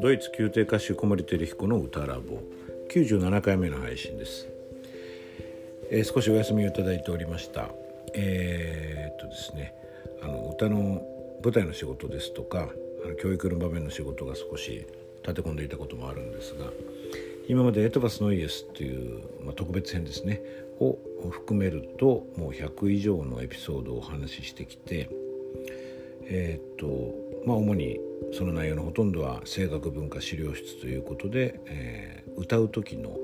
ドイツ宮廷歌手小森照彦の歌ラボ97回目の配信です、えー、少しお休みをいただいておりました。えー、っとですねあの歌の舞台の仕事ですとかあの教育の場面の仕事が少し立て込んでいたこともあるんですが今までエトバス・ノイエスっていう、まあ、特別編ですねを含めるともう100以上のエピソードをお話ししてきてえー、っとまあ主にその内容のほとんどは声楽文化資料室ということで、えー、歌う時の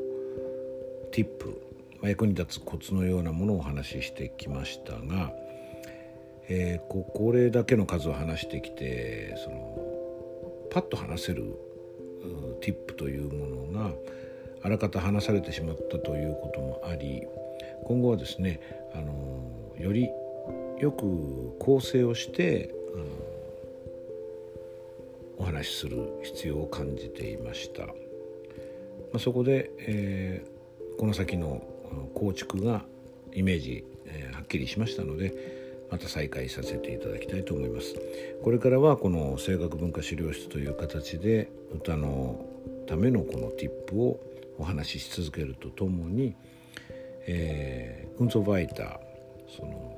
ティップ、まあ、役に立つコツのようなものをお話ししてきましたが、えー、ここれだけの数を話してきてそのパッと話せるティップというものがあらかた話されてしまったということもあり今後はですねあのよりよく構成をしてあのお話しする必要を感じていました、まあ、そこで、えー、この先の構築がイメージ、えー、はっきりしましたのでまた再開させていただきたいと思います。これからはこの声楽文化資料室という形で歌のためのこのティップをお話しし続けるとともに、えー、ウンゾバイターその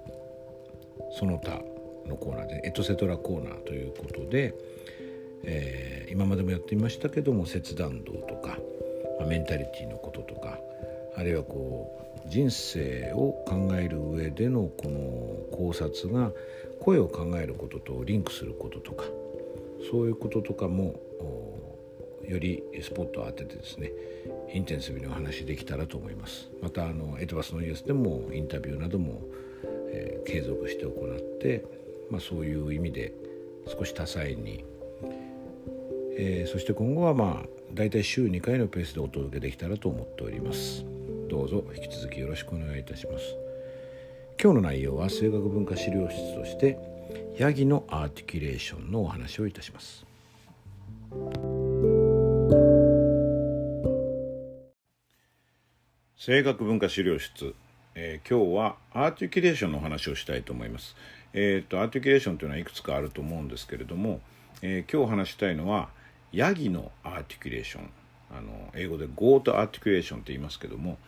その他のコーナーでエトセトラコーナーということで、えー、今までもやっていましたけども切断道とか、まあ、メンタリティのこととかあるいはこう人生を考える上でのこの考察が声を考えることとリンクすることとかそういうこととかもよりスポットを当ててですねインテンシブにお話できたらと思います。またあのエトバスのイエスでもインタビューなども、えー、継続して行って、まあ、そういう意味で少し多彩に、えー、そして今後はまあ大体週2回のペースでお届けできたらと思っております。どうぞ引き続きよろしくお願いいたします。今日の内容は声楽文化資料室としてヤギのアーティキュレーションのお話をいたします。声楽文化資料室、えー、今日はアーティキュレーションの話をしたいと思います。えーと、アーティキュレーションというのはいくつかあると思うんですけれども、えー、今日話したいのはヤギのアーティキュレーションあの英語で goat articulation と言いますけども、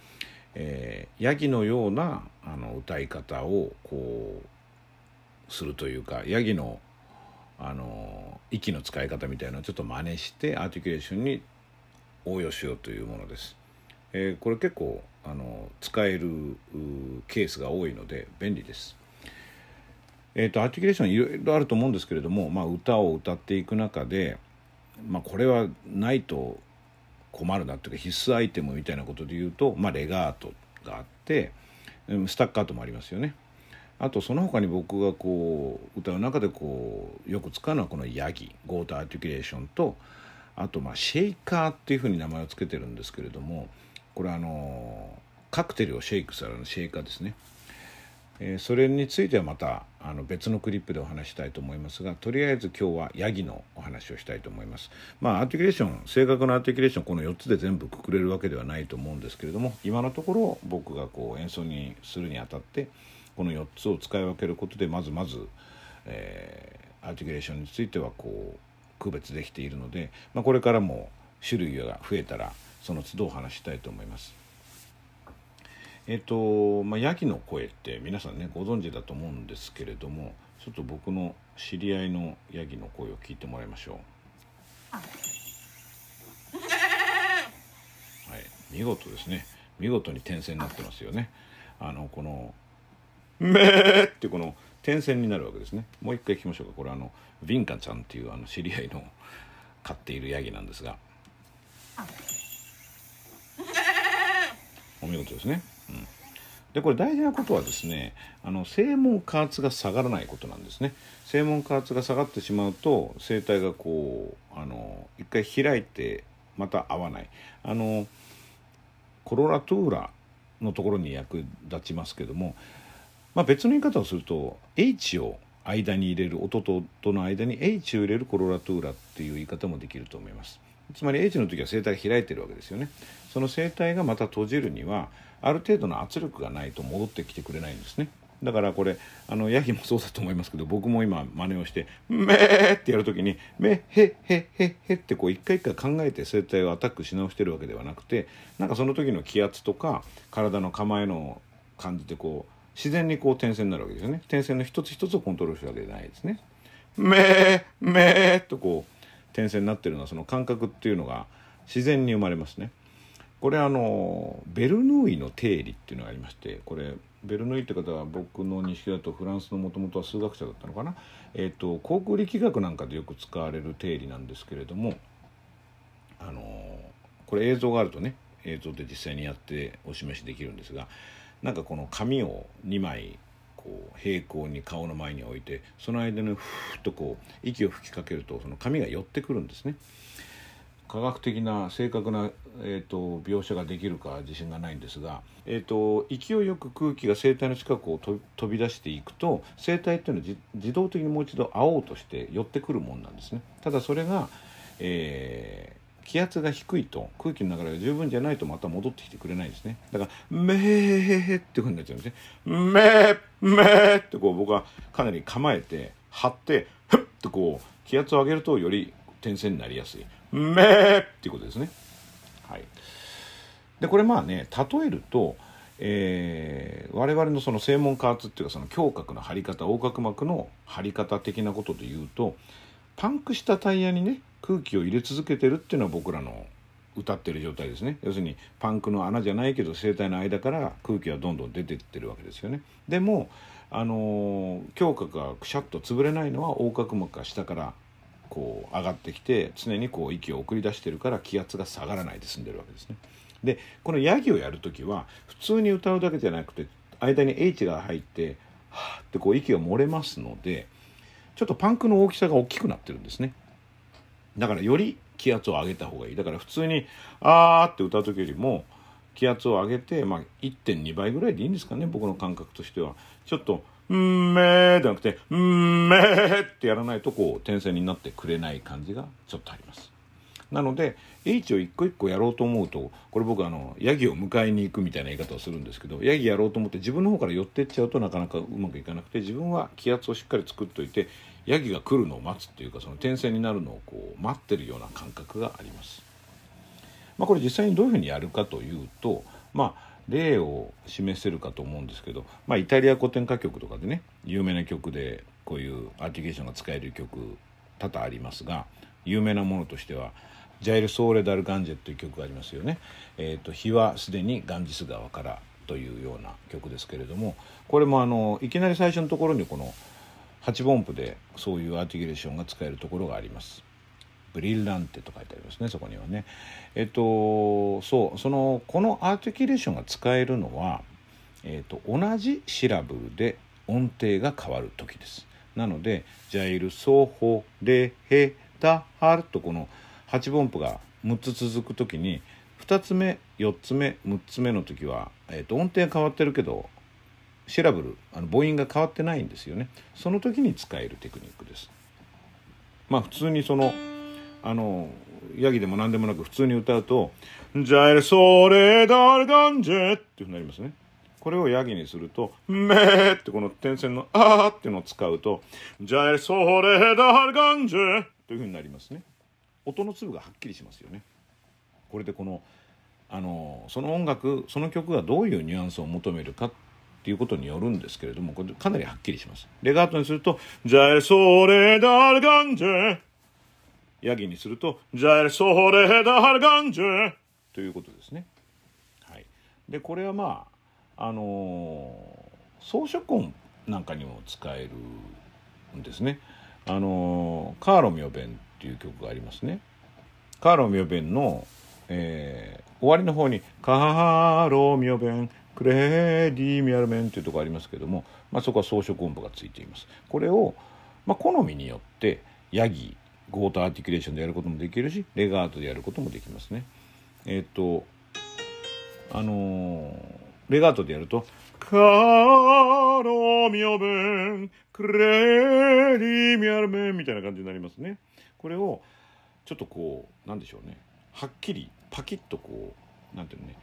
えー、ヤギのようなあの歌い方をこうするというかヤギのあの息の使い方みたいなのをちょっと真似してアーティキュレーションに応用しようというものです。えー、これ結構あの使えるケースが多いので便利です。えーと、アーティキュレーションいろいろあると思うんですけれども、まあ、歌を歌っていく中で、まあ、これはないと困るなっていうか必須アイテムみたいなことで言うと、まあ、レガートがあってスタッカートもありますよね。あとその他に僕がこう歌う中でこうよく使うのはこのヤギ goat articulation とあとまあシェイカーっていうふうに名前を付けてるんですけれどもこれあのカクテルをシェイクするシェイカーですね、えー、それについてはまたあの別のクリップでお話したいと思いますがとりあえず今日はヤギのお話をしたいと思いますまあアーティキュレーション正確なアーティキュレーションこの4つで全部くくれるわけではないと思うんですけれども今のところ僕がこう演奏にするにあたってこの4つを使い分けることでまずまず、えー、アーティキュレーションについてはこう区別できているので、まあ、これからも種類が増えたらその都度お話したいと思います。えっ、とまあ、ヤギの声って皆さんねご存知だと思うんですけれどもちょっと僕の知り合いのヤギの声を聞いてもらいましょう。はい、見事ですね見事に点線になってますよね。あのこの「めー」ってこの点線になるわけですね。もう一回聞きましょうかこれあのヴィンカちゃんっていうあの知り合いの飼っているヤギなんですが。お見事ですね。でこれ大事なことはですねあの声門加圧が下がらないことなんですね。声門加圧が下がってしまうと声帯がこうあの一回開いてまた合わない。あのコロラトゥーラのところに役立ちますけども、まあ、別の言い方をすると H を間に入れる音と音の間に H を入れるコロラトゥーラっていう言い方もできると思います。つまり H の時は声帯が開いてるわけですよねその声帯がまた閉じるにはある程度の圧力がないと戻ってきてくれないんですねだからこれあのヤギもそうだと思いますけど僕も今真似をして「めー」ってやる時に「めへへへへ」ってこう一回一回考えて声帯をアタックし直してるわけではなくてなんかその時の気圧とか体の構えの感じでこう自然にこう点線になるわけですよね点線の一つ一つをコントロールするわけじゃないですね。めーめーとこう点線になってるのはその感覚っていうのが自然に生まれますね。これあのベルヌーイの定理っていうのがありましてこれベルヌーイって方は僕の認識だとフランスのもともとは数学者だったのかな、えーと、航空力学なんかでよく使われる定理なんですけれどもあのこれ映像があるとね映像で実際にやってお示しできるんですがなんかこの紙を2枚こう平行に顔の前に置いてその間にふーっとこう息を吹きかけるとその紙が寄ってくるんですね。科学的な正確な、えーと、描写ができるか自信がないんですが、えーと、勢いよく空気が声帯の近くを飛び出していくと声帯っていうのは自動的にもう一度会おうとして寄ってくるもんなんですね。ただそれが、えー、気圧が低いと空気の流れが十分じゃないとまた戻ってきてくれないんですねだから「めーへってふうになっちゃうんですね「めーめー」ってこう僕はかなり構えて張ってふっとこう気圧を上げるとより点線になりやすい。めーっていうことですね。はい。で、これまあね、例えると、えー、我々のその正門加圧っていうかその胸郭の張り方横隔膜の張り方的なことで言うとパンクしたタイヤにね空気を入れ続けてるっていうのは僕らの歌ってる状態ですね要するにパンクの穴じゃないけど声帯の間から空気はどんどん出てってるわけですよねでもあの胸郭がくしゃっと潰れないのは横隔膜が下からこう上がってきて常にこう息を送り出してるから気圧が下がらないで済んでるわけですね。でこのヤギをやる時は普通に歌うだけじゃなくて間に H が入ってはーってこう息が漏れますのでちょっとパンクの大きさが大きくなってるんですね。だからより気圧を上げた方がいい。だから普通に「あー」って歌う時よりも気圧を上げて、まあ、1.2倍ぐらいでいいんですかね僕の感覚としては。ちょっとんめーじゃなくて、んめーってやらないとこう点線になってくれない感じがちょっとあります。なので H を一個一個やろうと思うとこれ僕あのヤギを迎えに行くみたいな言い方をするんですけどヤギやろうと思って自分の方から寄ってっちゃうとなかなかうまくいかなくて自分は気圧をしっかり作っといてヤギが来るのを待つっていうかその点線になるのをこう待ってるような感覚があります。まあ、これ実際にどういうふうにやるかというとまあ例を示せるかと思うんですけど、まあ、イタリア古典歌曲とかでね有名な曲でこういうアーティケーションが使える曲多々ありますが有名なものとしては「ジャイル・ソーレ・ダル・ガンジェ」という曲がありますよね。えーと、日はすでにガンジス川からというような曲ですけれどもこれもあのいきなり最初のところにこの8分音符でそういうアーティケーションが使えるところがあります。ブリランテと書いてありますねそこにはね。えっとそうそのこのアーティキュレーションが使えるのは、えっと、同じシラブルで音程が変わる時です。なので「ジャイルソホレヘタハル」とこの8分音符が6つ続く時に2つ目4つ目6つ目の時は、えっと、音程変わってるけどシラブルあの母音が変わってないんですよねその時に使えるテクニックですまあ普通にそのあのヤギでも何でもなく普通に歌うと「ジャイルソーレダルガンジェ」っていうふうになりますね。これをヤギにすると「めー」ってこの点線の「あー」っていうのを使うと「ジャイルソーレダルガンジェ」というふうになりますね。音の粒がはっきりしますよね。これでこのあのその音楽その曲がどういうニュアンスを求めるかっていうことによるんですけれどもこれかなりはっきりします。レガートにすると「ジャイルソレダルガンジェ」ヤギにすると、ジャエルソーレダハルガンジェということですね。はい。で、これはまあ、あのー、装飾音なんかにも使えるんですね。あのー、カーロミオベンっていう曲がありますね。 Caro mio ben の、えー、終わりの方に、 Caro mio ben、credimi almen というとこありますけども、まあ、そこは装飾音符がついています。これを、まあ、好みによってヤギ goat articulation でやることもできるしレガートでやることもできますね。えっ、とあのー、レガートでやると「 Caro mio ben credimi almen」みたいな感じになりますね。これをちょっとこうなんでしょうねはっきりパキッとこうなんていうのね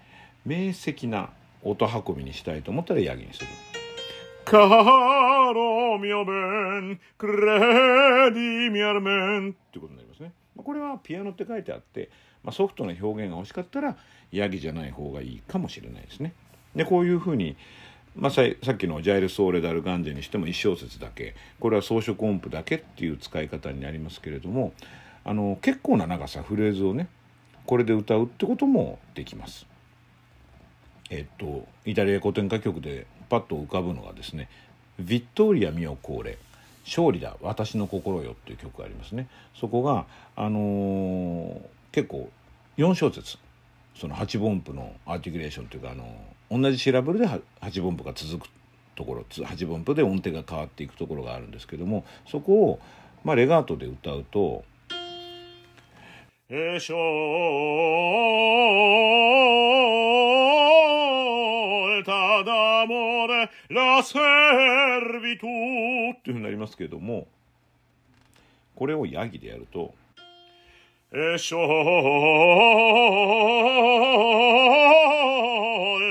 明晰な音運びにしたいと思ったらヤギにする。Caro mio ben, credimi al men ってことになりますね。これはピアノって書いてあって、まあ、ソフトな表現が欲しかったらヤギじゃない方がいいかもしれないですね。でこういうふうに、まあ、ささっきのジャイル・ソーレダル・ガンジェにしても1小節だけこれは装飾音符だけっていう使い方になりますけれどもあの結構な長さフレーズをねこれで歌うってこともできます。えっとイタリア古典歌曲でパッと浮かぶのがですね「ヴィットーリア・ミオ・コーレ」「勝利だ私の心よ」っていう曲がありますね。そこが、あのー、結構4小節その8分音符のアーティキュレーションというか、あのー、同じシラブルで8分音符が続くところ8分音符で音程が変わっていくところがあるんですけどもそこを、まあ、レガートで歌うと「えしょただもれラセルビトっていうふうになりますけれどもこれをヤギでやると「えしょ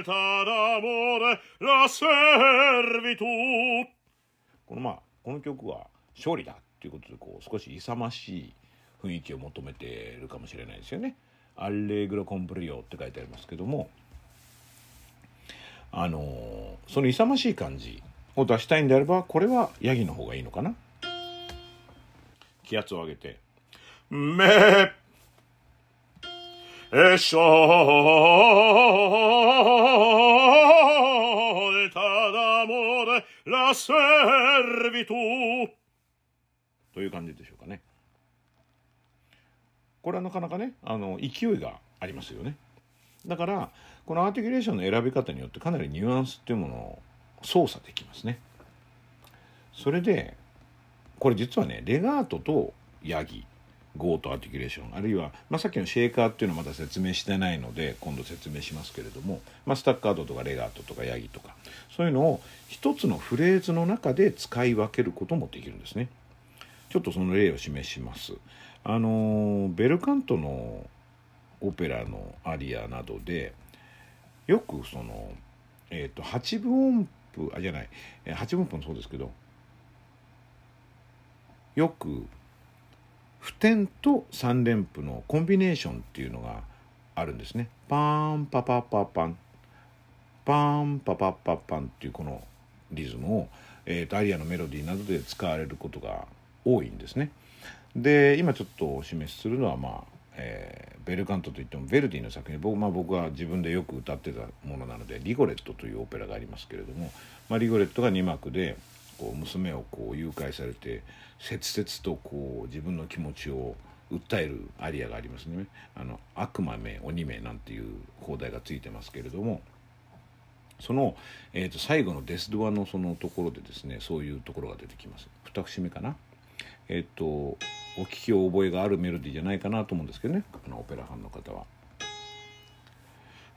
ただもれラセルビトこのまあこの曲は勝利だっていうことでこう少し勇ましい雰囲気を求めているかもしれないですよね。アレグロコンプリオって書いてありますけどもあのその勇ましい感じを出したいんであればこれはヤギの方がいいのかな？気圧を上げて「めえしょでただもでラセルビト」という感じでしょうかね。これはなかなかねあの勢いがありますよね。だからこのアーティキュレーションの選び方によってかなりニュアンスっていうものを操作できますね。それでこれ実はねレガートとヤギゴートアーティキュレーションあるいは、まあ、さっきのシェーカーっていうのはまだ説明してないので今度説明しますけれども、まあ、スタッカードとかレガートとかヤギとかそういうのを一つのフレーズの中で使い分けることもできるんですね。ちょっとその例を示します。あのベルカントのオペラのアリアなどでよくその、えーと、八分音符あじゃない八分音符もそうですけどよく普天と三連符のコンビネーションっていうのがあるんですね。パーンパパパパンパーンパパパパンっていうこのリズムを、えーとアリアのメロディーなどで使われることが多いんですね。で今ちょっとお示しするのはまあ、えー、ベルカントといってもヴェルディの作品僕,、まあ、僕は自分でよく歌ってたものなので「リゴレット」というオペラがありますけれども、まあ、リゴレットが2幕でこう娘をこう誘拐されて切々とこう自分の気持ちを訴えるアリアがありますね「あの悪魔め鬼め」なんていう放題がついてますけれどもその、えー、と最後のデスドアのそのところでですねそういうところが出てきます。二節目かなえっ、ー、とお聞き覚えがあるメロディーじゃないかなと思うんですけどねあのオペラファンの方は。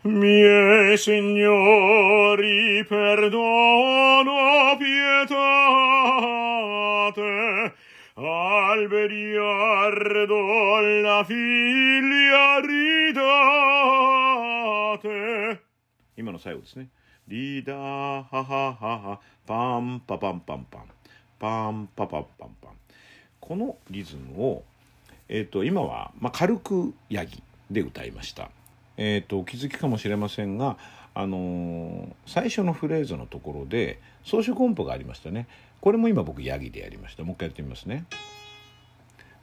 Miei signori, perdono, pietate, al vediardo la figlia ridate. 今の最後ですね。リーダー、ハハハハ、パンパパンパンパン、パンパパパンパン。このリズムを、えーと、今は、まあ、軽くヤギで歌いました。えーと、お気づきかもしれませんが、あのー、最初のフレーズのところで装飾音符がありましたね。これも今僕ヤギでやりました。もう一回やってみますね。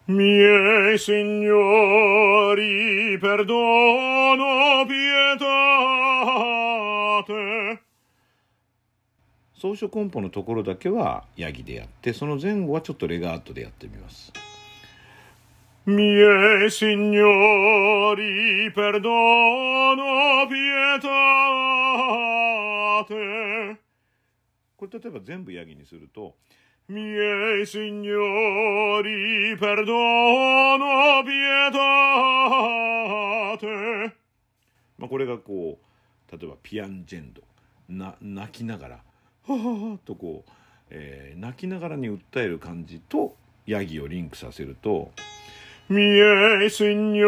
Miei signori, perdono, pietate 装飾音符のところだけはヤギでやってその前後はちょっとレガートでやってみます。Miei signori, perdono, pietate これ例えば全部ヤギにすると Miei signori, perdono, pietate まあこれがこう例えばピアンジェンド。な泣きながらはははとこう、えー、泣きながらに訴える感じとヤギをリンクさせると「Miei signori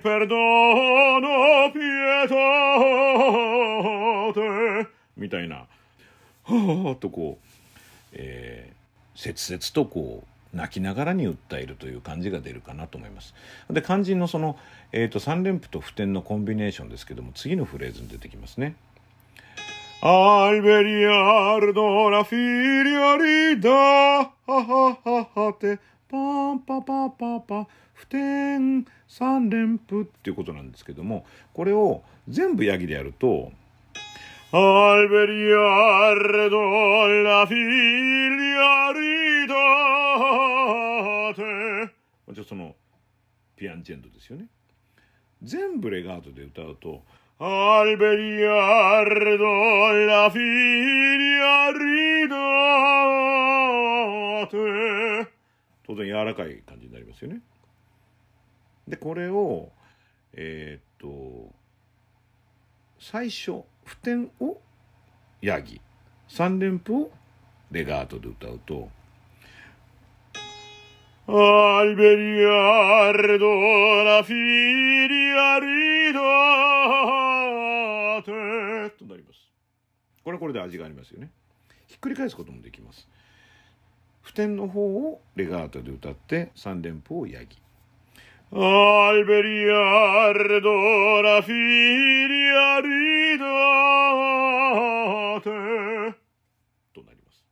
perdono pietate」みたいなはあ とこう、えー、切々とこう泣きながらに訴えるという感じが出るかなと思います。で肝心のその、えーと、3連符と符点のコンビネーションですけども次のフレーズに出てきますね。アルベリアルドラフィリアリダハハハハテパンパパパパ普天三連符っていうことなんですけどもこれを全部ヤギでやるとアルベリアレドラフィリアリダーテじゃそのピアンチェンドですよね。全部レガートで歌うとアルベリアレドラフィリアリダテ当然柔らかい感じになりますよね。でこれをえー、っと最初普天をヤギ。三連符をレガートで歌うと「アイベリアレドラフィリアリドれはこれで味がありますよねひっくり返すこともできます普天の方をレガートで歌って三連符をヤギアルベリアレドラフィリアリダテとなります。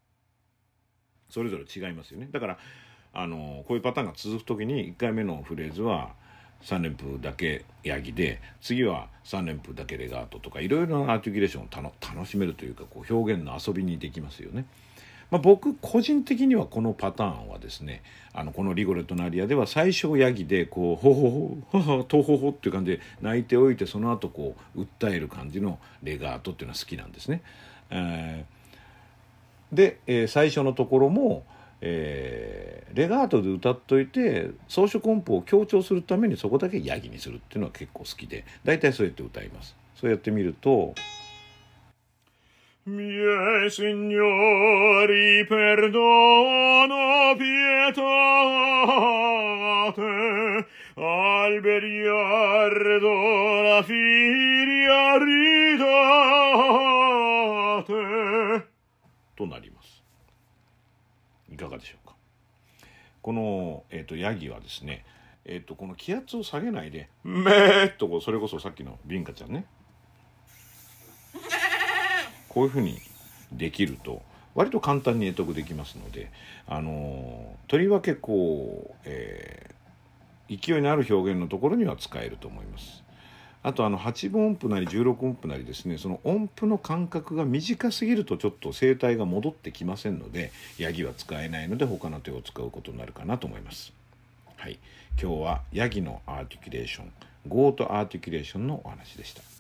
それぞれ違いますよね。だから、あの、こういうパターンが続くときに1回目のフレーズは3連符だけヤギで、次は3連符だけレガートとか、いろいろなアーティキュレーションを楽しめるというか、こう表現の遊びにできますよね。まあ、僕個人的にはこのパターンはですねあのこのリゴレットのアリアでは最初ヤギでこうほほほほほとほほっていう感じで泣いておいてその後こう訴える感じのレガートっていうのは好きなんですね。えー、で、えー、最初のところも、えー、レガートで歌っといて装飾音符を強調するためにそこだけヤギにするっていうのは結構好きで大体そうやって歌います。そうやってみると。Miei signori, perdono, pietate, alberi ardo, la firia ridate となります。いかがでしょう？この、え、ー、と、ヤギはですね、え、ー、と、この気圧を下げないで、めーっとこうそれこそさっきのビンカちゃんね、こういうふうにできると割と簡単に獲得できますのであのとりわけこう、えー、勢いのある表現のところには使えると思います。あとあの8分音符なり16音符なりですねその音符の間隔が短すぎるとちょっと声帯が戻ってきませんのでヤギは使えないので他の手を使うことになるかなと思います。はい、今日はヤギのアーティキュレーション goat articulation のお話でした。